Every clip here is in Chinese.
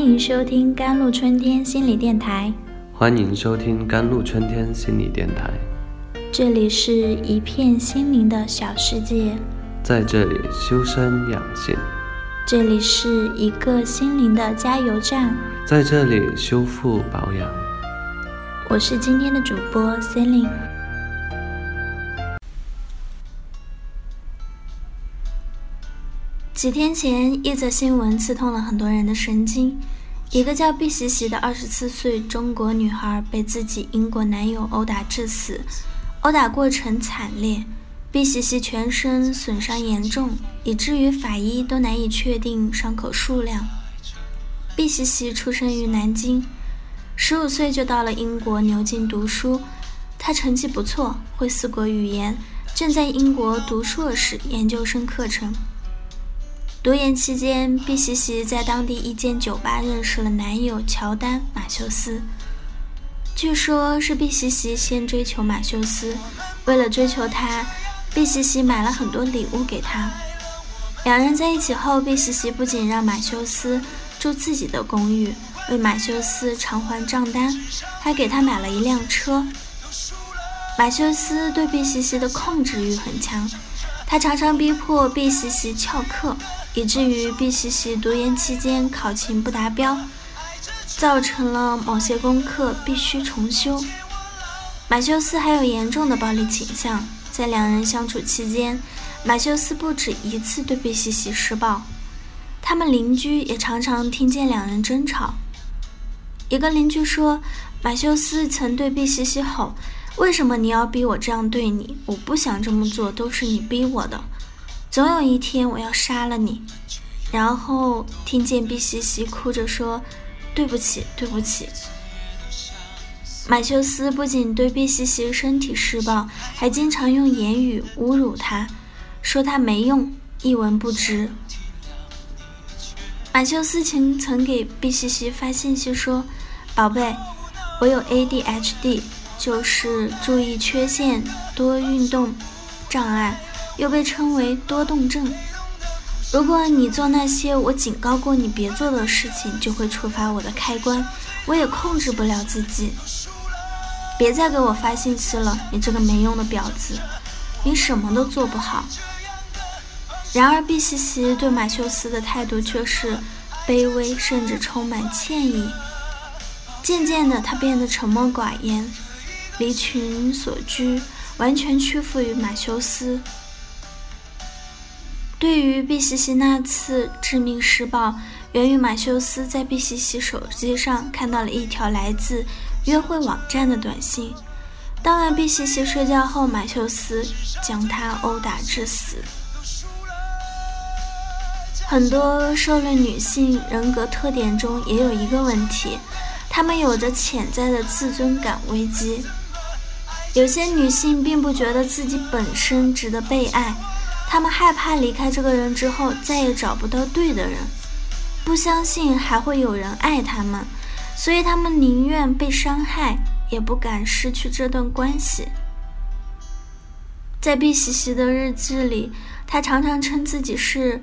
欢迎收听甘露春天心理电台。欢迎收听甘露春天心理电台。这里是一片心灵的小世界，在这里修身养性。这里是一个心灵的加油站，在这里修复保养。我是今天的主播 c e l i n e 几天前，一则新闻刺痛了很多人的神经。一个叫毕西西的二十四岁中国女孩被自己英国男友殴打致死，殴打过程惨烈，毕西西全身损伤严重，以至于法医都难以确定伤口数量。毕西西出生于南京，十五岁就到了英国牛津读书，她成绩不错，会四国语言，正在英国读硕士研究生课程。读研期间，毕西西在当地一间酒吧认识了男友乔丹·马修斯。据说，是毕西西先追求马修斯，为了追求他，毕西西买了很多礼物给他。两人在一起后，毕西西不仅让马修斯住自己的公寓，为马修斯偿还账单，还给他买了一辆车。马修斯对毕西西的控制欲很强，他常常逼迫毕西西翘课。以至于毕西西读研期间考勤不达标，造成了某些功课必须重修。马修斯还有严重的暴力倾向，在两人相处期间，马修斯不止一次对毕西西施暴。他们邻居也常常听见两人争吵。一个邻居说，马修斯曾对毕西西吼：“为什么你要逼我这样对你？我不想这么做，都是你逼我的。”总有一天我要杀了你，然后听见毕西西哭着说：“对不起，对不起。”马修斯不仅对毕西西身体施暴，还经常用言语侮辱她，说她没用，一文不值。马修斯曾曾给毕西西发信息说：“宝贝，我有 ADHD，就是注意缺陷多运动障碍。”又被称为多动症。如果你做那些我警告过你别做的事情，就会触发我的开关，我也控制不了自己。别再给我发信息了，你这个没用的婊子，你什么都做不好。然而，毕西西对马修斯的态度却是卑微，甚至充满歉意。渐渐的，他变得沉默寡言，离群所居，完全屈服于马修斯。对于毕西西那次致命施暴，源于马修斯在毕西西手机上看到了一条来自约会网站的短信。当晚，毕西西睡觉后，马修斯将她殴打致死。很多受虐女性人格特点中也有一个问题，她们有着潜在的自尊感危机。有些女性并不觉得自己本身值得被爱。他们害怕离开这个人之后再也找不到对的人，不相信还会有人爱他们，所以他们宁愿被伤害，也不敢失去这段关系。在毕西西的日记里，他常常称自己是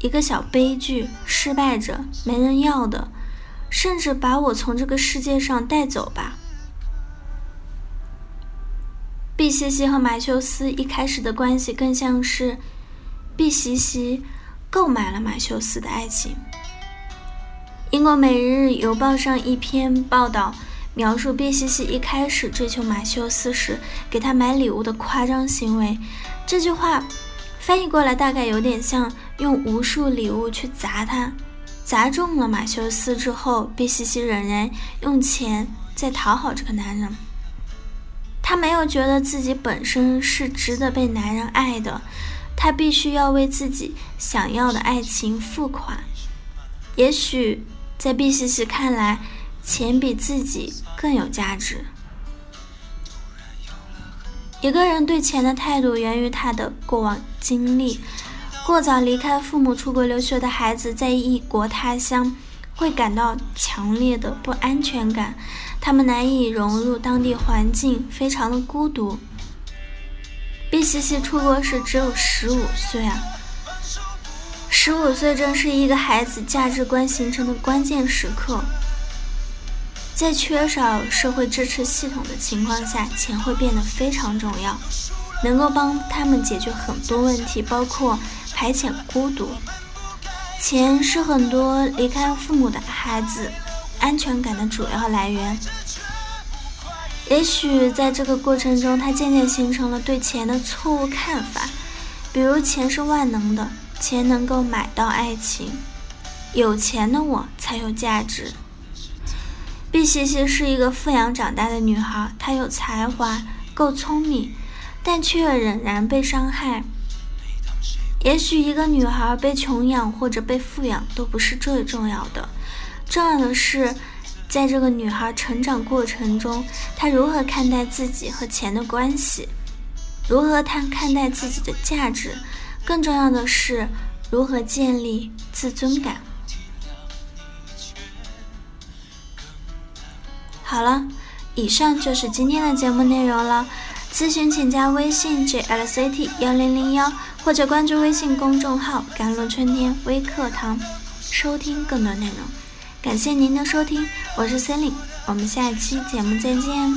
一个小悲剧、失败者、没人要的，甚至把我从这个世界上带走吧。毕西西和马修斯一开始的关系更像是毕西西购买了马修斯的爱情。英国《每日邮报》上一篇报道描述毕西西一开始追求马修斯时给他买礼物的夸张行为。这句话翻译过来大概有点像用无数礼物去砸他，砸中了马修斯之后，毕西西仍然用钱在讨好这个男人。她没有觉得自己本身是值得被男人爱的，她必须要为自己想要的爱情付款。也许在毕西西看来，钱比自己更有价值。一个人对钱的态度源于他的过往经历。过早离开父母出国留学的孩子，在异国他乡会感到强烈的不安全感。他们难以融入当地环境，非常的孤独。毕西西出国时只有十五岁啊，十十五岁正是一个孩子价值观形成的关键时刻，在缺少社会支持系统的情况下，钱会变得非常重要，能够帮他们解决很多问题，包括排遣孤独。钱是很多离开父母的孩子安全感的主要来源。也许在这个过程中，他渐渐形成了对钱的错误看法，比如钱是万能的。钱能够买到爱情，有钱的我才有价值。碧西西是一个富养长大的女孩，她有才华，够聪明，但却仍然被伤害。也许一个女孩被穷养或者被富养都不是最重要的，重要的是，在这个女孩成长过程中，她如何看待自己和钱的关系，如何看看待自己的价值。更重要的是，如何建立自尊感。好了，以上就是今天的节目内容了。咨询请加微信 jlct 幺零零幺，或者关注微信公众号“甘露春天微课堂”，收听更多内容。感谢您的收听，我是森林，我们下期节目再见。